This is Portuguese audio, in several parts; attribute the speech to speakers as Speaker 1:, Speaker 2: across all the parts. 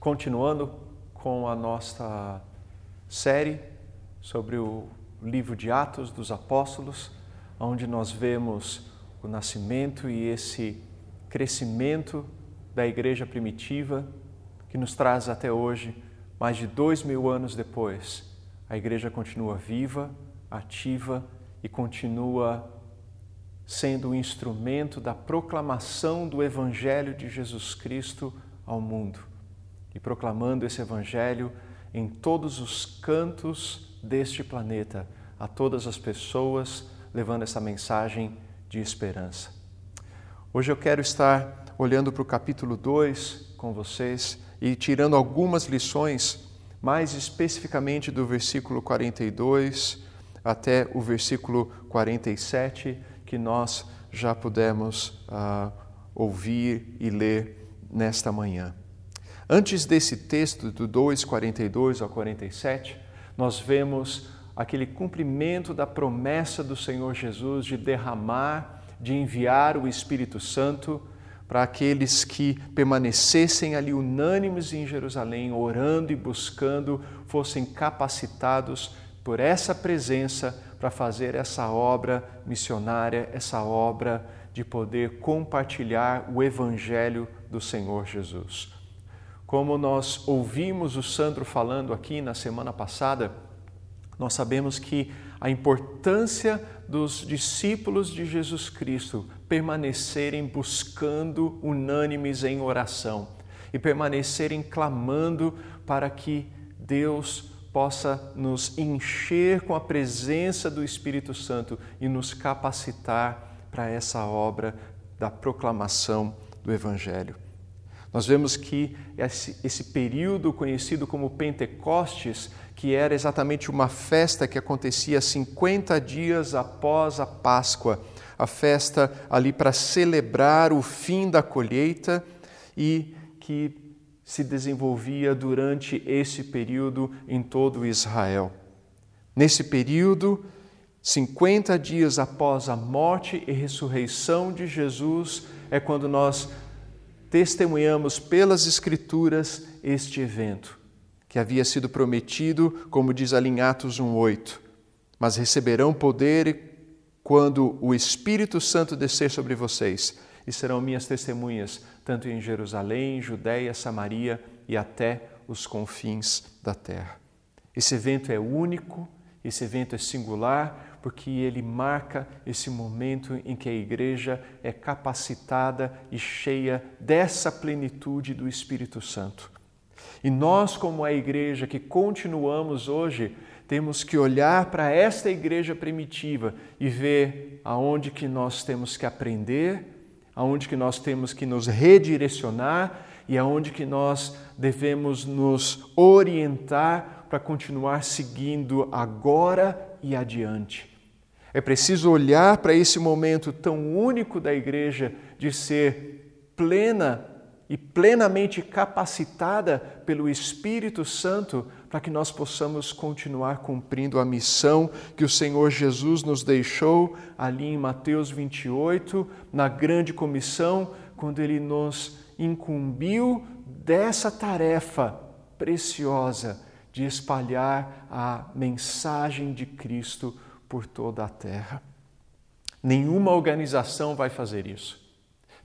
Speaker 1: continuando com a nossa série sobre o livro de Atos dos Apóstolos, onde nós vemos o nascimento e esse crescimento da igreja primitiva que nos traz até hoje, mais de dois mil anos depois. A igreja continua viva, ativa e continua sendo o um instrumento da proclamação do Evangelho de Jesus Cristo ao mundo e proclamando esse Evangelho em todos os cantos deste planeta, a todas as pessoas, levando essa mensagem de esperança. Hoje eu quero estar olhando para o capítulo 2 com vocês e tirando algumas lições, mais especificamente do versículo 42 até o versículo 47 que nós já pudemos uh, ouvir e ler nesta manhã. Antes desse texto, do 2, 42 ao 47, nós vemos aquele cumprimento da promessa do Senhor Jesus de derramar, de enviar o Espírito Santo para aqueles que permanecessem ali unânimes em Jerusalém, orando e buscando, fossem capacitados por essa presença para fazer essa obra missionária, essa obra de poder compartilhar o Evangelho do Senhor Jesus. Como nós ouvimos o Sandro falando aqui na semana passada, nós sabemos que a importância dos discípulos de Jesus Cristo permanecerem buscando unânimes em oração e permanecerem clamando para que Deus possa nos encher com a presença do Espírito Santo e nos capacitar para essa obra da proclamação do Evangelho. Nós vemos que esse, esse, período conhecido como Pentecostes, que era exatamente uma festa que acontecia 50 dias após a Páscoa, a festa ali para celebrar o fim da colheita e que se desenvolvia durante esse período em todo Israel. Nesse período, 50 dias após a morte e ressurreição de Jesus, é quando nós testemunhamos pelas Escrituras este evento, que havia sido prometido, como diz ali em Atos 1,8. Mas receberão poder quando o Espírito Santo descer sobre vocês e serão minhas testemunhas, tanto em Jerusalém, Judéia, Samaria e até os confins da terra. Esse evento é único, esse evento é singular, porque ele marca esse momento em que a igreja é capacitada e cheia dessa plenitude do Espírito Santo. E nós, como a igreja que continuamos hoje, temos que olhar para esta igreja primitiva e ver aonde que nós temos que aprender aonde que nós temos que nos redirecionar e aonde que nós devemos nos orientar para continuar seguindo agora e adiante. É preciso olhar para esse momento tão único da igreja de ser plena e plenamente capacitada pelo Espírito Santo para que nós possamos continuar cumprindo a missão que o Senhor Jesus nos deixou ali em Mateus 28, na grande comissão, quando ele nos incumbiu dessa tarefa preciosa de espalhar a mensagem de Cristo por toda a terra. Nenhuma organização vai fazer isso.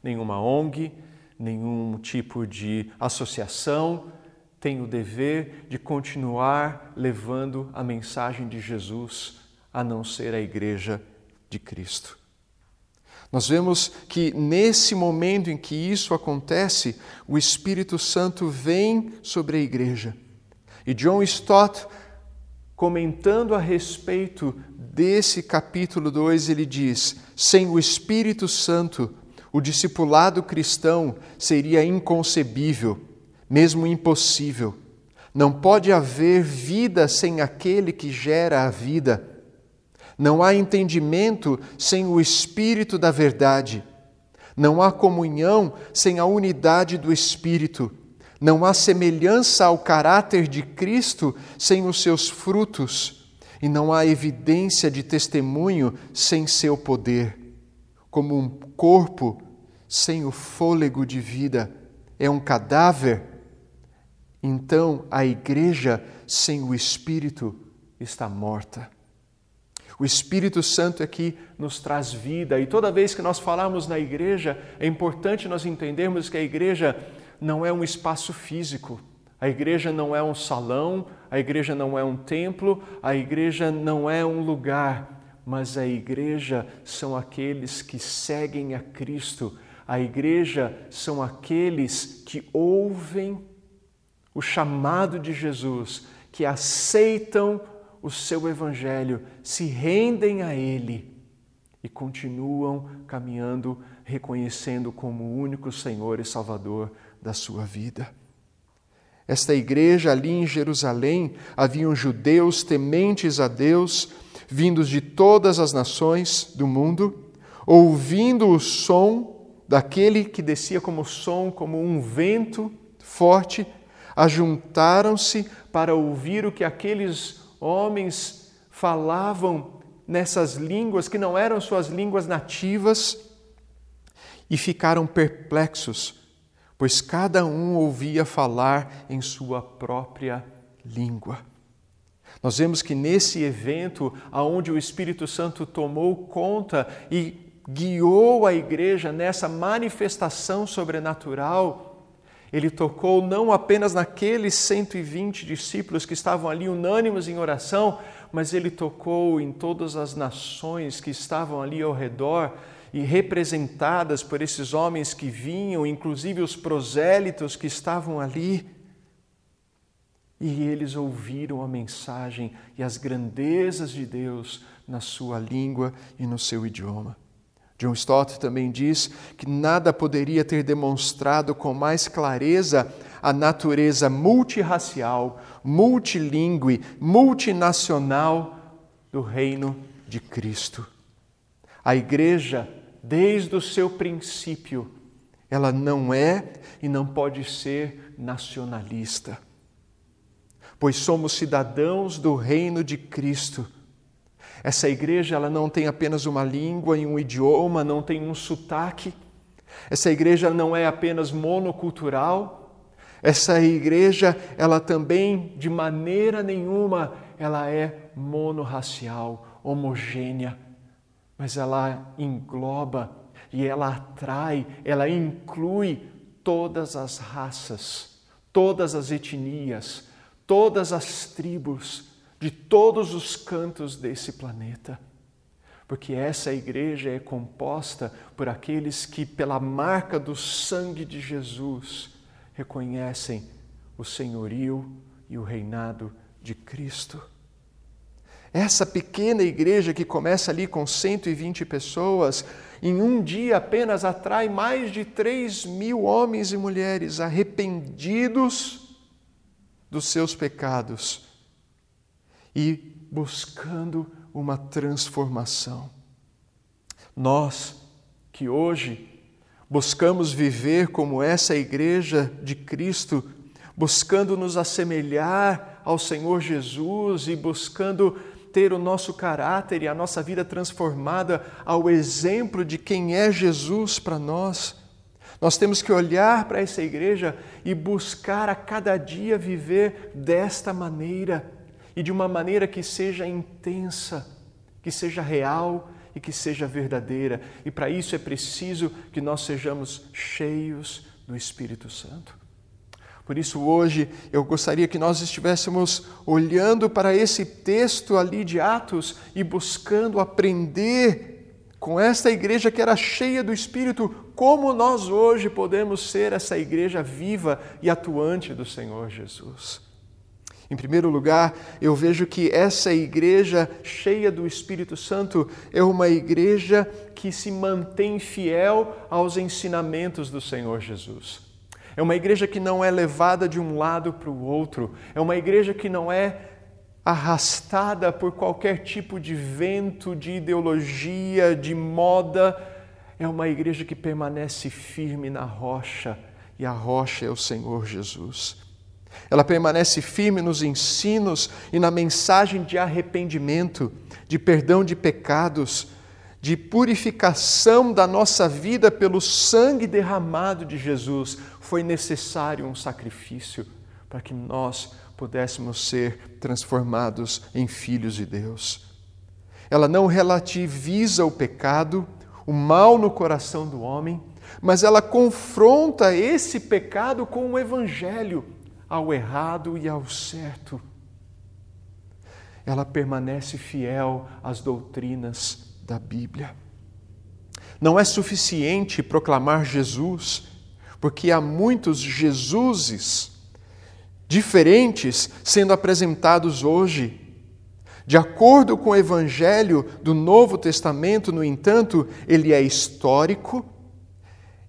Speaker 1: Nenhuma ONG, nenhum tipo de associação tem o dever de continuar levando a mensagem de Jesus, a não ser a Igreja de Cristo. Nós vemos que nesse momento em que isso acontece, o Espírito Santo vem sobre a igreja. E John Stott, comentando a respeito desse capítulo 2, ele diz: sem o Espírito Santo, o discipulado cristão seria inconcebível, mesmo impossível. Não pode haver vida sem aquele que gera a vida. Não há entendimento sem o Espírito da verdade. Não há comunhão sem a unidade do Espírito. Não há semelhança ao caráter de Cristo sem os seus frutos. E não há evidência de testemunho sem seu poder. Como um corpo sem o fôlego de vida é um cadáver, então a igreja sem o Espírito está morta. O Espírito Santo aqui nos traz vida e toda vez que nós falamos na igreja, é importante nós entendermos que a igreja não é um espaço físico. A igreja não é um salão, a igreja não é um templo, a igreja não é um lugar, mas a igreja são aqueles que seguem a Cristo. A igreja são aqueles que ouvem o chamado de Jesus, que aceitam o seu evangelho, se rendem a ele e continuam caminhando, reconhecendo como o único Senhor e Salvador da sua vida. Esta igreja ali em Jerusalém haviam judeus tementes a Deus, vindos de todas as nações do mundo, ouvindo o som daquele que descia como som, como um vento forte, ajuntaram-se para ouvir o que aqueles homens falavam nessas línguas que não eram suas línguas nativas e ficaram perplexos, pois cada um ouvia falar em sua própria língua. Nós vemos que nesse evento, aonde o Espírito Santo tomou conta e guiou a igreja nessa manifestação sobrenatural, ele tocou não apenas naqueles 120 discípulos que estavam ali unânimes em oração, mas ele tocou em todas as nações que estavam ali ao redor e representadas por esses homens que vinham, inclusive os prosélitos que estavam ali. E eles ouviram a mensagem e as grandezas de Deus na sua língua e no seu idioma. John Stott também diz que nada poderia ter demonstrado com mais clareza a natureza multirracial, multilingüe, multinacional do reino de Cristo. A igreja, desde o seu princípio, ela não é e não pode ser nacionalista, pois somos cidadãos do reino de Cristo essa igreja ela não tem apenas uma língua e um idioma, não tem um sotaque. Essa igreja não é apenas monocultural. Essa igreja, ela também, de maneira nenhuma, ela é monorracial, homogênea, mas ela engloba e ela atrai, ela inclui todas as raças, todas as etnias, todas as tribos, de todos os cantos desse planeta. Porque essa igreja é composta por aqueles que, pela marca do sangue de Jesus, reconhecem o senhorio e o reinado de Cristo. Essa pequena igreja que começa ali com 120 pessoas, em um dia apenas atrai mais de 3 mil homens e mulheres arrependidos dos seus pecados e buscando uma transformação. Nós que hoje buscamos viver como essa igreja de Cristo, buscando nos assemelhar ao Senhor Jesus e buscando ter o nosso caráter e a nossa vida transformada ao exemplo de quem é Jesus para nós. Nós temos que olhar para essa igreja e buscar a cada dia viver desta maneira e de uma maneira que seja intensa, que seja real e que seja verdadeira. E para isso é preciso que nós sejamos cheios do Espírito Santo. Por isso, hoje, eu gostaria que nós estivéssemos olhando para esse texto ali de Atos e buscando aprender com esta igreja que era cheia do Espírito, como nós hoje podemos ser essa igreja viva e atuante do Senhor Jesus. Em primeiro lugar, eu vejo que essa igreja cheia do Espírito Santo é uma igreja que se mantém fiel aos ensinamentos do Senhor Jesus. É uma igreja que não é levada de um lado para o outro, é uma igreja que não é arrastada por qualquer tipo de vento, de ideologia, de moda. É uma igreja que permanece firme na rocha, e a rocha é o Senhor Jesus. Ela permanece firme nos ensinos e na mensagem de arrependimento, de perdão de pecados, de purificação da nossa vida pelo sangue derramado de Jesus. Foi necessário um sacrifício para que nós pudéssemos ser transformados em filhos de Deus. Ela não relativiza o pecado, o mal no coração do homem, mas ela confronta esse pecado com o evangelho, ao errado e ao certo. Ela permanece fiel às doutrinas da Bíblia. Não é suficiente proclamar Jesus, porque há muitos Jesuses diferentes sendo apresentados hoje. De acordo com o Evangelho do Novo Testamento, no entanto, ele é histórico,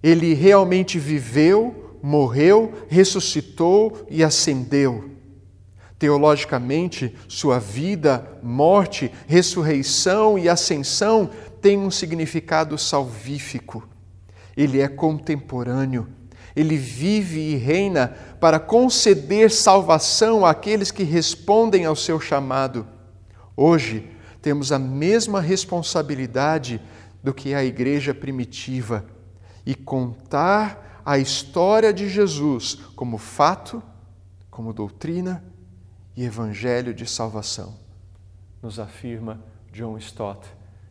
Speaker 1: ele realmente viveu, morreu, ressuscitou e ascendeu. Teologicamente, sua vida, morte, ressurreição e ascensão têm um significado salvífico. Ele é contemporâneo ele vive e reina para conceder salvação àqueles que respondem ao seu chamado. Hoje, temos a mesma responsabilidade do que a igreja primitiva e contar a história de Jesus como fato, como doutrina e evangelho de salvação, nos afirma John Stott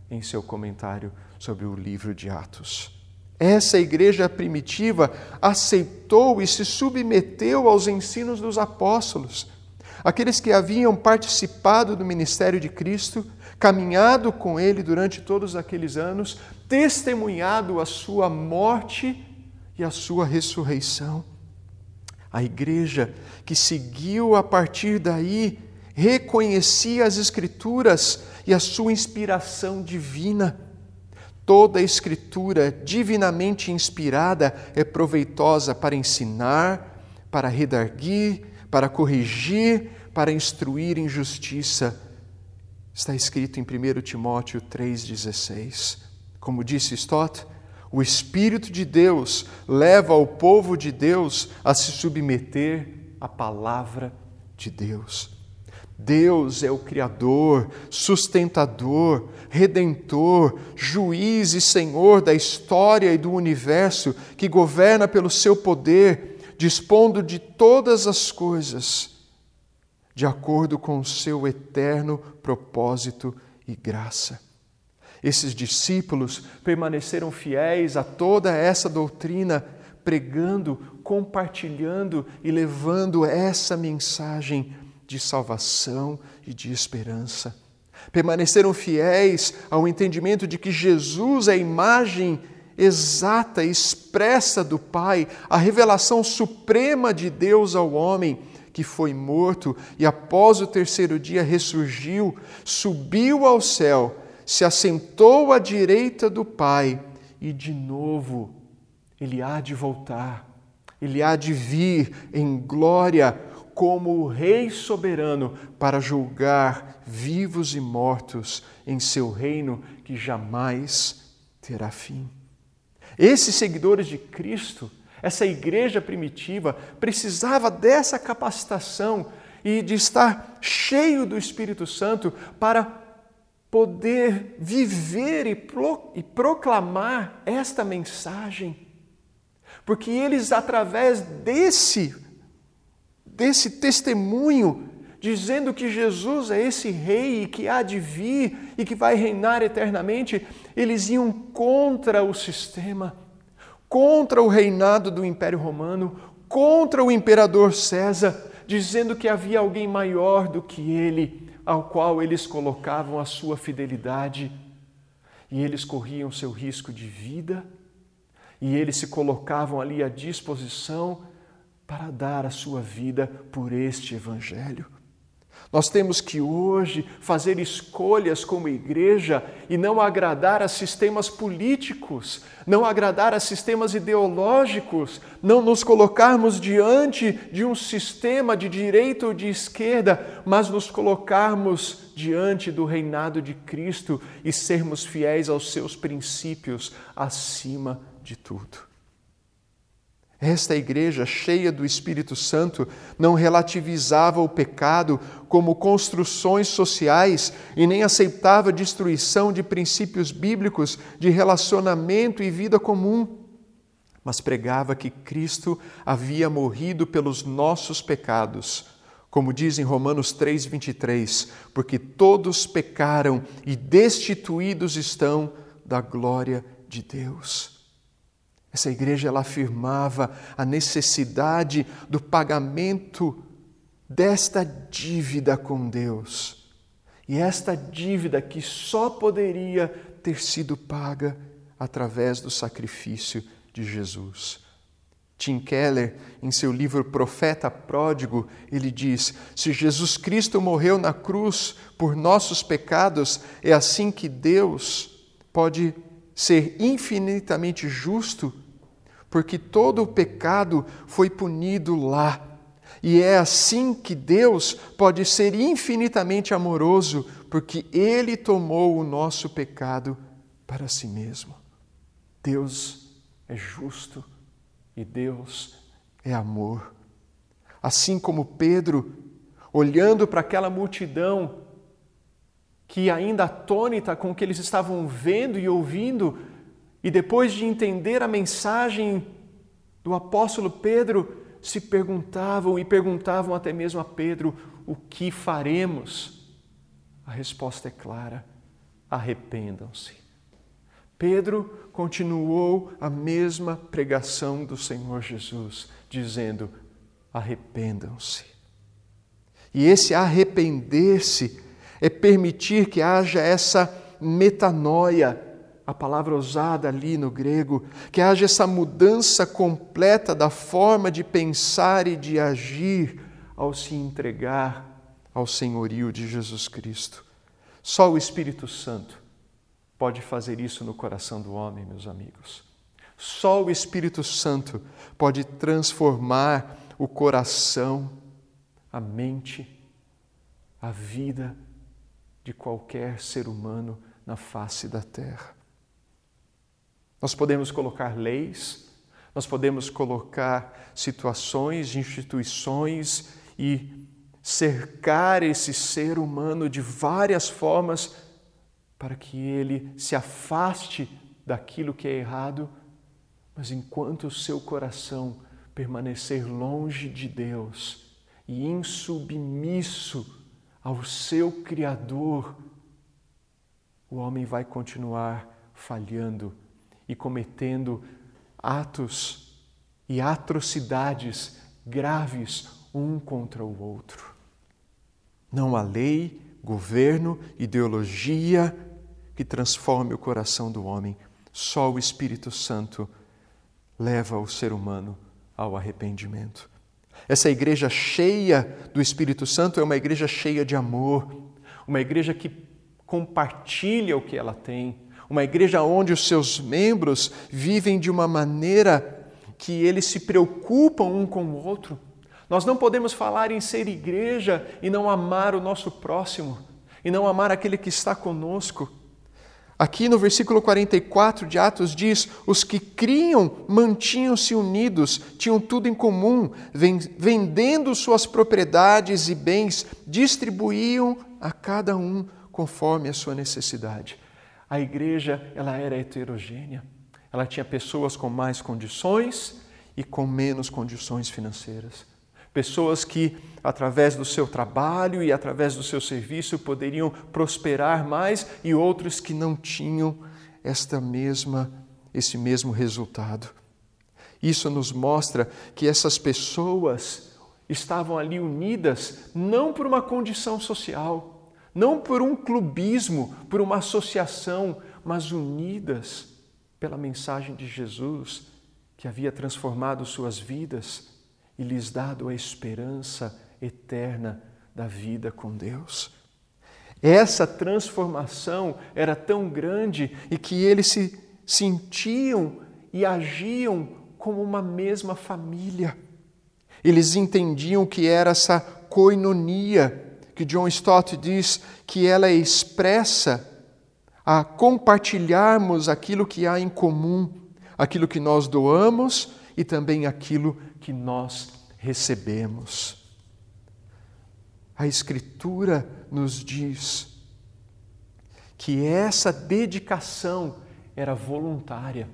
Speaker 1: em seu comentário sobre o livro de Atos. Essa igreja primitiva aceitou e se submeteu aos ensinos dos apóstolos, aqueles que haviam participado do ministério de Cristo, caminhado com ele durante todos aqueles anos, testemunhado a sua morte e a sua ressurreição. A igreja que seguiu a partir daí reconhecia as Escrituras e a sua inspiração divina Toda a Escritura divinamente inspirada é proveitosa para ensinar, para redarguir, para corrigir, para instruir em justiça. Está escrito em 1 Timóteo 3,16. Como disse Stott, o Espírito de Deus leva o povo de Deus a se submeter à palavra de Deus. Deus é o Criador, sustentador, redentor, juiz e senhor da história e do universo, que governa pelo seu poder, dispondo de todas as coisas, de acordo com o seu eterno propósito e graça. Esses discípulos permaneceram fiéis a toda essa doutrina, pregando, compartilhando e levando essa mensagem de salvação e de esperança. Permaneceram fiéis ao entendimento de que Jesus é a imagem exata expressa do Pai, a revelação suprema de Deus ao homem, que foi morto e após o terceiro dia ressurgiu, subiu ao céu, se assentou à direita do Pai e de novo ele há de voltar, ele há de vir em glória como o Rei soberano para julgar vivos e mortos em seu reino que jamais terá fim. Esses seguidores de Cristo, essa igreja primitiva, precisava dessa capacitação e de estar cheio do Espírito Santo para poder viver e, pro, e proclamar esta mensagem. Porque eles, através desse desse testemunho, dizendo que Jesus é esse rei e que há de vir e que vai reinar eternamente, eles iam contra o sistema, contra o reinado do Império Romano, contra o imperador César, dizendo que havia alguém maior do que ele, ao qual eles colocavam a sua fidelidade. E eles corriam seu risco de vida, e eles se colocavam ali à disposição para dar a sua vida por este Evangelho. Nós temos que hoje fazer escolhas como igreja e não agradar a sistemas políticos, não agradar a sistemas ideológicos, não nos colocarmos diante de um sistema de direita ou de esquerda, mas nos colocarmos diante do reinado de Cristo e sermos fiéis aos seus princípios acima de tudo. Esta igreja, cheia do Espírito Santo, não relativizava o pecado como construções sociais e nem aceitava destruição de princípios bíblicos de relacionamento e vida comum. mas pregava que Cristo havia morrido pelos nossos pecados. Como diz em Romanos 3:23, porque todos pecaram e destituídos estão da glória de Deus. Essa igreja ela afirmava a necessidade do pagamento desta dívida com Deus. E esta dívida que só poderia ter sido paga através do sacrifício de Jesus. Tim Keller, em seu livro Profeta Pródigo, ele diz: Se Jesus Cristo morreu na cruz por nossos pecados, é assim que Deus pode ser infinitamente justo, porque todo o pecado foi punido lá. E é assim que Deus pode ser infinitamente amoroso, porque Ele tomou o nosso pecado para si mesmo. Deus é justo e Deus é amor. Assim como Pedro, olhando para aquela multidão que ainda atônita com o que eles estavam vendo e ouvindo, e depois de entender a mensagem do apóstolo Pedro, se perguntavam e perguntavam até mesmo a Pedro: o que faremos? A resposta é clara: arrependam-se. Pedro continuou a mesma pregação do Senhor Jesus, dizendo: arrependam-se. E esse arrepender-se é permitir que haja essa metanoia, a palavra usada ali no grego, que haja essa mudança completa da forma de pensar e de agir ao se entregar ao senhorio de Jesus Cristo. Só o Espírito Santo pode fazer isso no coração do homem, meus amigos. Só o Espírito Santo pode transformar o coração, a mente, a vida de qualquer ser humano na face da terra. Nós podemos colocar leis, nós podemos colocar situações, instituições e cercar esse ser humano de várias formas para que ele se afaste daquilo que é errado, mas enquanto o seu coração permanecer longe de Deus e insubmisso ao seu Criador, o homem vai continuar falhando e cometendo atos e atrocidades graves um contra o outro. Não há lei, governo, ideologia, que transforme o coração do homem. Só o Espírito Santo leva o ser humano ao arrependimento. Essa igreja cheia do Espírito Santo é uma igreja cheia de amor, uma igreja que compartilha o que ela tem, uma igreja onde os seus membros vivem de uma maneira que eles se preocupam um com o outro. Nós não podemos falar em ser igreja e não amar o nosso próximo, e não amar aquele que está conosco. Aqui no versículo 44 de Atos diz: Os que criam mantinham-se unidos, tinham tudo em comum, vendendo suas propriedades e bens, distribuíam a cada um conforme a sua necessidade. A igreja, ela era heterogênea. Ela tinha pessoas com mais condições e com menos condições financeiras. Pessoas que, através do seu trabalho e através do seu serviço, poderiam prosperar mais e outros que não tinham esta mesma esse mesmo resultado. Isso nos mostra que essas pessoas estavam ali unidas não por uma condição social, não por um clubismo, por uma associação, mas unidas pela mensagem de Jesus que havia transformado suas vidas e lhes dado a esperança eterna da vida com Deus. Essa transformação era tão grande e que eles se sentiam e agiam como uma mesma família. Eles entendiam que era essa coinonia que John Stott diz que ela expressa a compartilharmos aquilo que há em comum, aquilo que nós doamos e também aquilo que nós recebemos. A Escritura nos diz que essa dedicação era voluntária.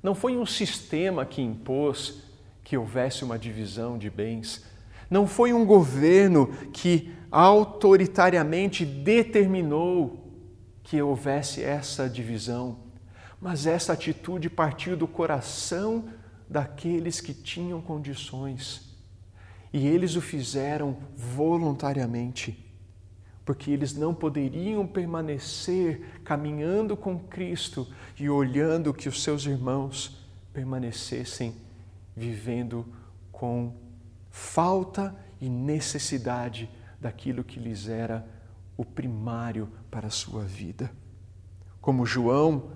Speaker 1: Não foi um sistema que impôs que houvesse uma divisão de bens. Não foi um governo que autoritariamente determinou que houvesse essa divisão, mas essa atitude partiu do coração daqueles que tinham condições. E eles o fizeram voluntariamente, porque eles não poderiam permanecer caminhando com Cristo e olhando que os seus irmãos permanecessem vivendo com falta e necessidade daquilo que lhes era o primário para a sua vida. Como João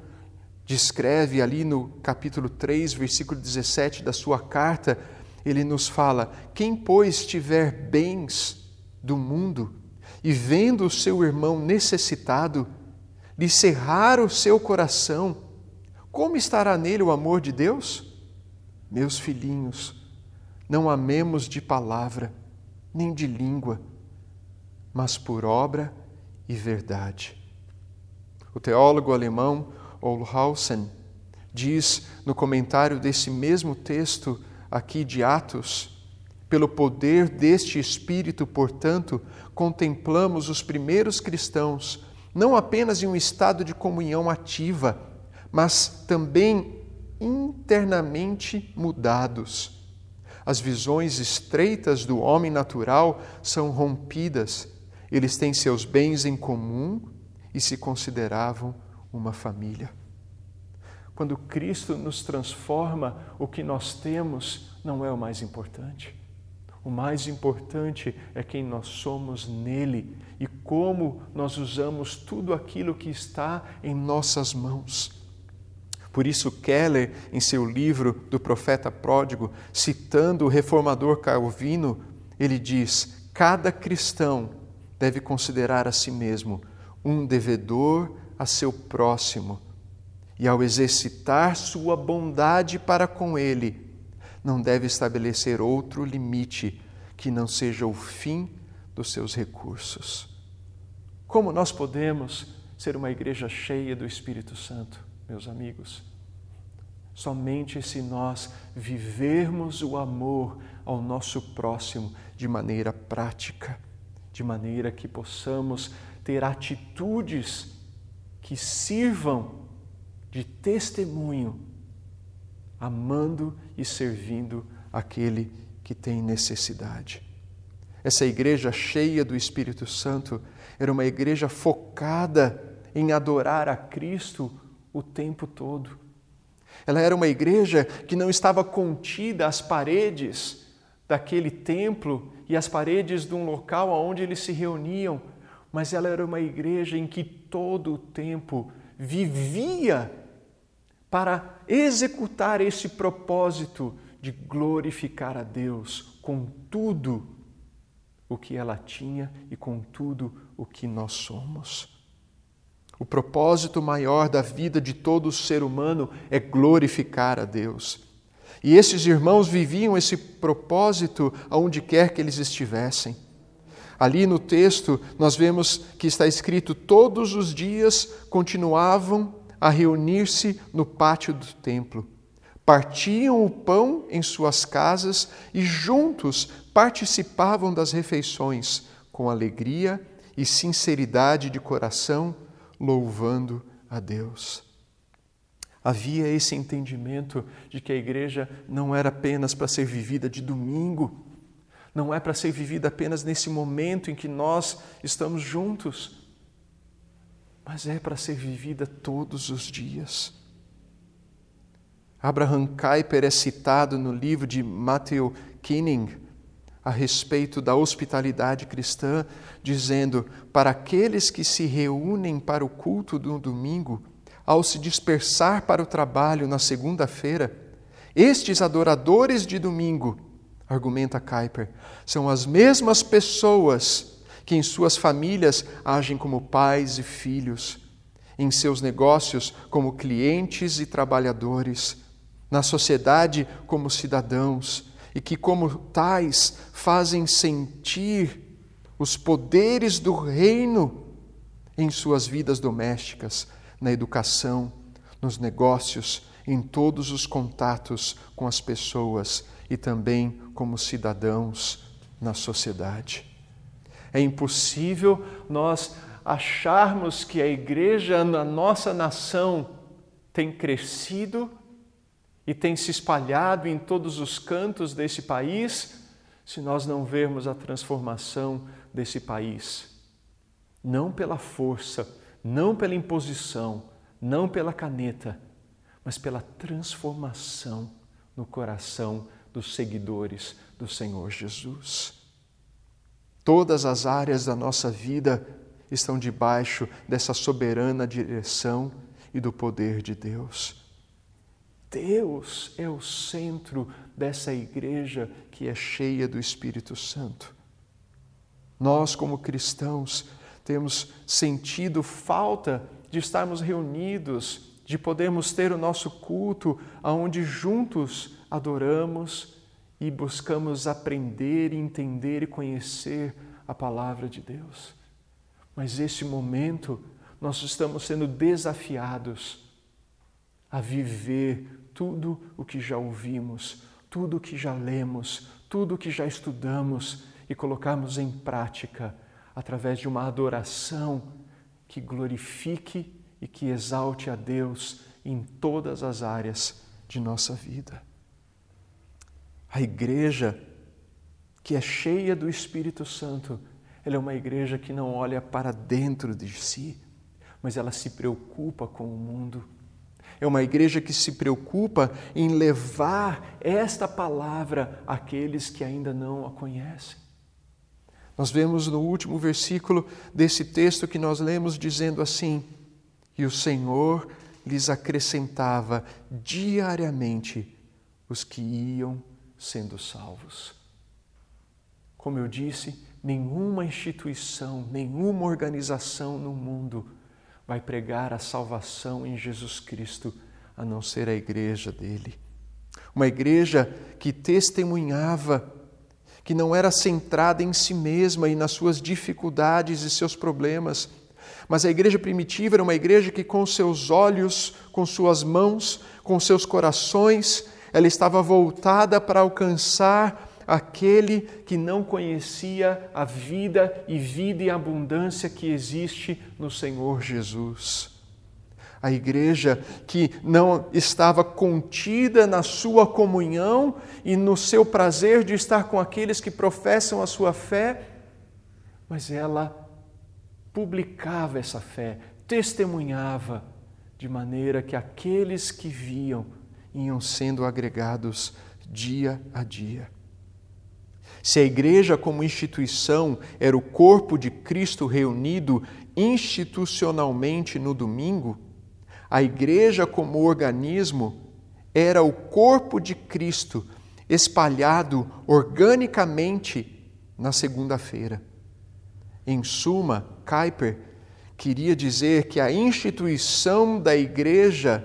Speaker 1: descreve ali no capítulo 3, versículo 17 da sua carta, ele nos fala: Quem, pois, tiver bens do mundo e vendo o seu irmão necessitado, lhe cerrar o seu coração, como estará nele o amor de Deus? Meus filhinhos, não amemos de palavra, nem de língua, mas por obra e verdade. O teólogo alemão Olhausen diz no comentário desse mesmo texto aqui de Atos: pelo poder deste Espírito, portanto, contemplamos os primeiros cristãos não apenas em um estado de comunhão ativa, mas também internamente mudados. As visões estreitas do homem natural são rompidas, eles têm seus bens em comum e se consideravam uma família. Quando Cristo nos transforma, o que nós temos não é o mais importante. O mais importante é quem nós somos nele e como nós usamos tudo aquilo que está em nossas mãos. Por isso, Keller, em seu livro do profeta pródigo, citando o reformador Calvino, ele diz: cada cristão deve considerar a si mesmo um devedor a seu próximo, e ao exercitar sua bondade para com ele, não deve estabelecer outro limite que não seja o fim dos seus recursos. Como nós podemos ser uma igreja cheia do Espírito Santo, meus amigos? Somente se nós vivermos o amor ao nosso próximo de maneira prática, de maneira que possamos ter atitudes que sirvam de testemunho, amando e servindo aquele que tem necessidade. Essa igreja cheia do Espírito Santo era uma igreja focada em adorar a Cristo o tempo todo. Ela era uma igreja que não estava contida às paredes daquele templo e às paredes de um local onde eles se reuniam, mas ela era uma igreja em que todo o tempo vivia para executar esse propósito de glorificar a Deus com tudo o que ela tinha e com tudo o que nós somos. O propósito maior da vida de todo ser humano é glorificar a Deus. E esses irmãos viviam esse propósito aonde quer que eles estivessem. Ali no texto, nós vemos que está escrito: todos os dias continuavam a reunir-se no pátio do templo. Partiam o pão em suas casas e juntos participavam das refeições com alegria e sinceridade de coração, louvando a Deus. Havia esse entendimento de que a igreja não era apenas para ser vivida de domingo, não é para ser vivida apenas nesse momento em que nós estamos juntos, mas é para ser vivida todos os dias. Abraham Kuyper é citado no livro de Matthew Kinning a respeito da hospitalidade cristã, dizendo: Para aqueles que se reúnem para o culto do domingo, ao se dispersar para o trabalho na segunda-feira, estes adoradores de domingo, argumenta Kuyper, são as mesmas pessoas que em suas famílias agem como pais e filhos, em seus negócios como clientes e trabalhadores, na sociedade como cidadãos, e que, como tais, fazem sentir os poderes do reino em suas vidas domésticas, na educação, nos negócios, em todos os contatos com as pessoas e também como cidadãos na sociedade. É impossível nós acharmos que a igreja na nossa nação tem crescido e tem se espalhado em todos os cantos desse país se nós não vermos a transformação desse país. Não pela força, não pela imposição, não pela caneta, mas pela transformação no coração dos seguidores do Senhor Jesus. Todas as áreas da nossa vida estão debaixo dessa soberana direção e do poder de Deus. Deus é o centro dessa igreja que é cheia do Espírito Santo. Nós, como cristãos, temos sentido falta de estarmos reunidos, de podermos ter o nosso culto aonde juntos adoramos e buscamos aprender, entender e conhecer a palavra de Deus. Mas esse momento nós estamos sendo desafiados a viver tudo o que já ouvimos, tudo o que já lemos, tudo o que já estudamos e colocarmos em prática através de uma adoração que glorifique e que exalte a Deus em todas as áreas de nossa vida. A igreja que é cheia do Espírito Santo, ela é uma igreja que não olha para dentro de si, mas ela se preocupa com o mundo. É uma igreja que se preocupa em levar esta palavra àqueles que ainda não a conhecem. Nós vemos no último versículo desse texto que nós lemos dizendo assim: E o Senhor lhes acrescentava diariamente os que iam sendo salvos. Como eu disse, nenhuma instituição, nenhuma organização no mundo vai pregar a salvação em Jesus Cristo a não ser a igreja dele. Uma igreja que testemunhava, que não era centrada em si mesma e nas suas dificuldades e seus problemas, mas a igreja primitiva era uma igreja que, com seus olhos, com suas mãos, com seus corações, ela estava voltada para alcançar aquele que não conhecia a vida e vida e abundância que existe no Senhor Jesus. A igreja que não estava contida na sua comunhão e no seu prazer de estar com aqueles que professam a sua fé, mas ela publicava essa fé, testemunhava, de maneira que aqueles que viam iam sendo agregados dia a dia. Se a igreja, como instituição, era o corpo de Cristo reunido institucionalmente no domingo, a igreja, como organismo, era o corpo de Cristo espalhado organicamente na segunda-feira. Em suma, Kuyper queria dizer que a instituição da igreja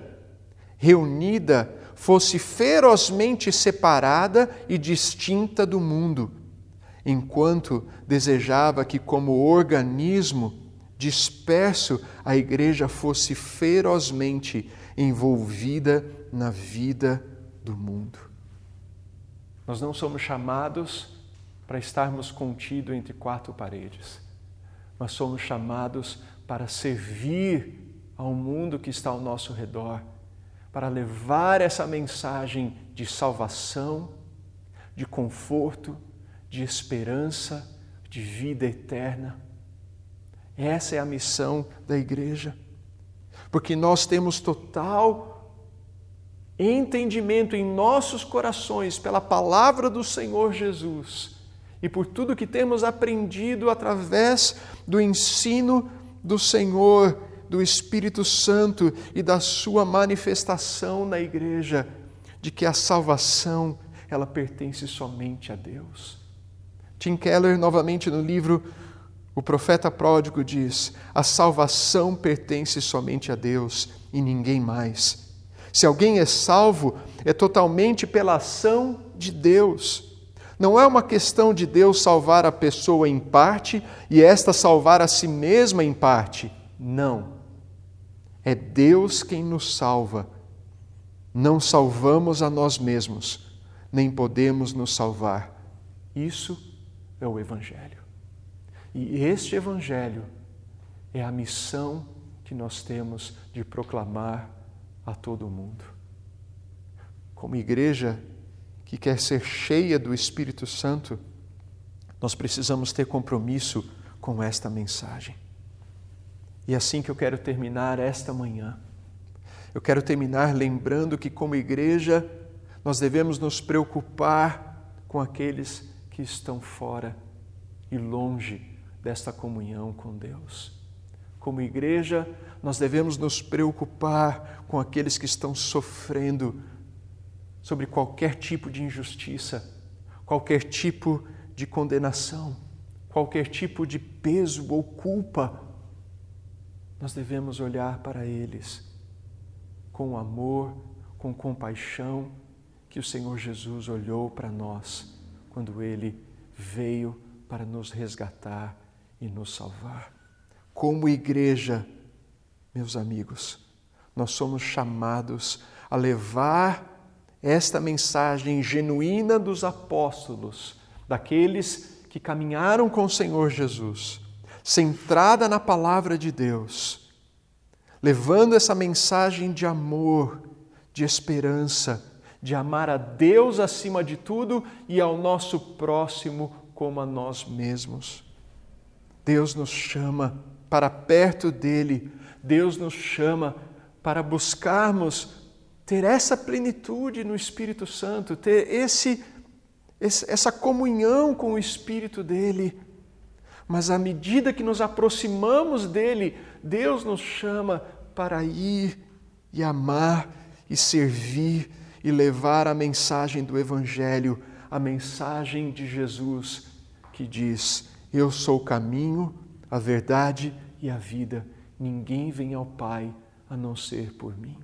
Speaker 1: reunida fosse ferozmente separada e distinta do mundo, enquanto desejava que, como organismo disperso, a igreja fosse ferozmente envolvida na vida do mundo. Nós não somos chamados para estarmos contidos entre quatro paredes, mas somos chamados para servir ao mundo que está ao nosso redor para levar essa mensagem de salvação, de conforto, de esperança, de vida eterna. Essa é a missão da igreja. Porque nós temos total entendimento em nossos corações pela palavra do Senhor Jesus e por tudo que temos aprendido através do ensino do Senhor do Espírito Santo e da sua manifestação na igreja, de que a salvação ela pertence somente a Deus. Tim Keller, novamente no livro O Profeta Pródigo, diz: a salvação pertence somente a Deus e ninguém mais. Se alguém é salvo, é totalmente pela ação de Deus. Não é uma questão de Deus salvar a pessoa em parte e esta salvar a si mesma em parte. Não. É Deus quem nos salva, não salvamos a nós mesmos, nem podemos nos salvar. Isso é o Evangelho. E este Evangelho é a missão que nós temos de proclamar a todo mundo. Como igreja que quer ser cheia do Espírito Santo, nós precisamos ter compromisso com esta mensagem. E assim que eu quero terminar esta manhã. Eu quero terminar lembrando que, como igreja, nós devemos nos preocupar com aqueles que estão fora e longe desta comunhão com Deus. Como igreja, nós devemos nos preocupar com aqueles que estão sofrendo sobre qualquer tipo de injustiça, qualquer tipo de condenação, qualquer tipo de peso ou culpa nós devemos olhar para eles com amor, com compaixão, que o Senhor Jesus olhou para nós quando ele veio para nos resgatar e nos salvar. Como igreja, meus amigos, nós somos chamados a levar esta mensagem genuína dos apóstolos, daqueles que caminharam com o Senhor Jesus centrada na palavra de Deus, levando essa mensagem de amor, de esperança, de amar a Deus acima de tudo e ao nosso próximo como a nós mesmos. Deus nos chama para perto dele, Deus nos chama para buscarmos ter essa plenitude no Espírito Santo, ter esse, essa comunhão com o Espírito dele mas à medida que nos aproximamos dele, Deus nos chama para ir e amar e servir e levar a mensagem do Evangelho, a mensagem de Jesus que diz: Eu sou o caminho, a verdade e a vida. Ninguém vem ao Pai a não ser por mim.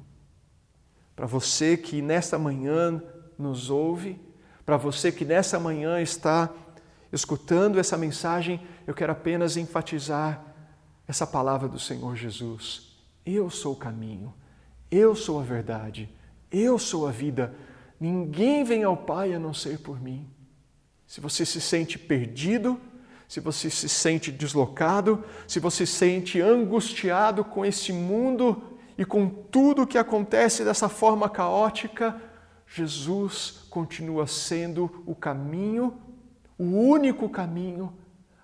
Speaker 1: Para você que nesta manhã nos ouve, para você que nessa manhã está escutando essa mensagem, eu quero apenas enfatizar essa palavra do Senhor Jesus. Eu sou o caminho, eu sou a verdade, eu sou a vida. Ninguém vem ao Pai a não ser por mim. Se você se sente perdido, se você se sente deslocado, se você se sente angustiado com esse mundo e com tudo que acontece dessa forma caótica, Jesus continua sendo o caminho, o único caminho,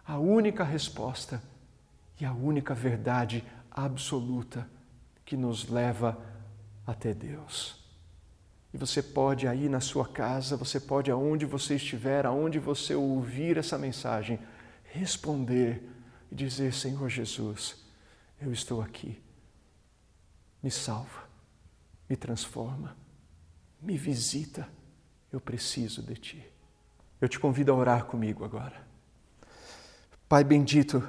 Speaker 1: a única resposta e a única verdade absoluta que nos leva até Deus. E você pode aí na sua casa, você pode aonde você estiver, aonde você ouvir essa mensagem, responder e dizer: Senhor Jesus, eu estou aqui. Me salva, me transforma, me visita. Eu preciso de ti. Eu te convido a orar comigo agora. Pai bendito,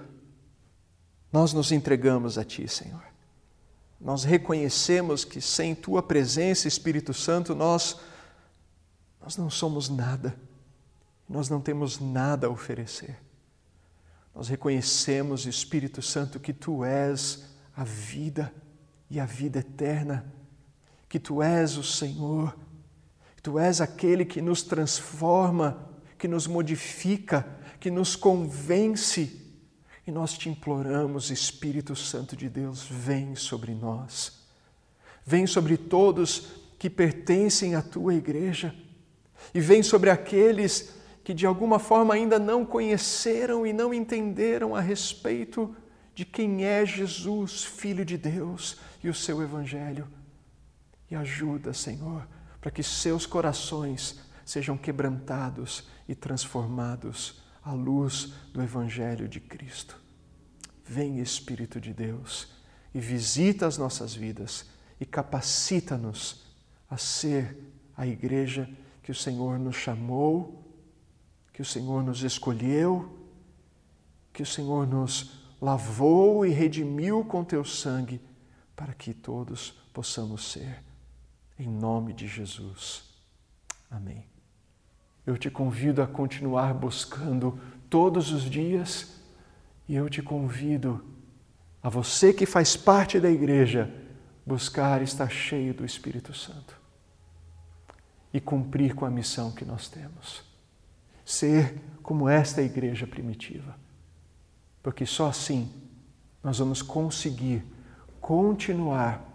Speaker 1: nós nos entregamos a Ti, Senhor. Nós reconhecemos que sem Tua presença, Espírito Santo, nós, nós não somos nada, nós não temos nada a oferecer. Nós reconhecemos, Espírito Santo, que Tu és a vida e a vida eterna, que Tu és o Senhor, que Tu és aquele que nos transforma que nos modifica, que nos convence. E nós te imploramos, Espírito Santo de Deus, vem sobre nós. Vem sobre todos que pertencem à tua igreja. E vem sobre aqueles que de alguma forma ainda não conheceram e não entenderam a respeito de quem é Jesus, Filho de Deus, e o seu Evangelho. E ajuda, Senhor, para que seus corações sejam quebrantados e transformados à luz do Evangelho de Cristo. Vem, Espírito de Deus, e visita as nossas vidas e capacita-nos a ser a igreja que o Senhor nos chamou, que o Senhor nos escolheu, que o Senhor nos lavou e redimiu com teu sangue, para que todos possamos ser. Em nome de Jesus. Amém eu te convido a continuar buscando todos os dias e eu te convido a você que faz parte da igreja buscar estar cheio do Espírito Santo. e cumprir com a missão que nós temos. Ser como esta igreja primitiva. Porque só assim nós vamos conseguir continuar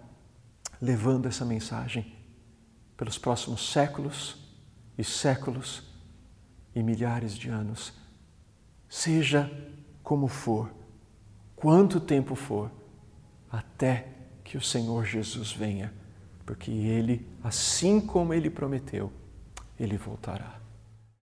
Speaker 1: levando essa mensagem pelos próximos séculos e séculos e milhares de anos. Seja como for, quanto tempo for, até que o Senhor Jesus venha, porque Ele, assim como Ele prometeu, Ele voltará.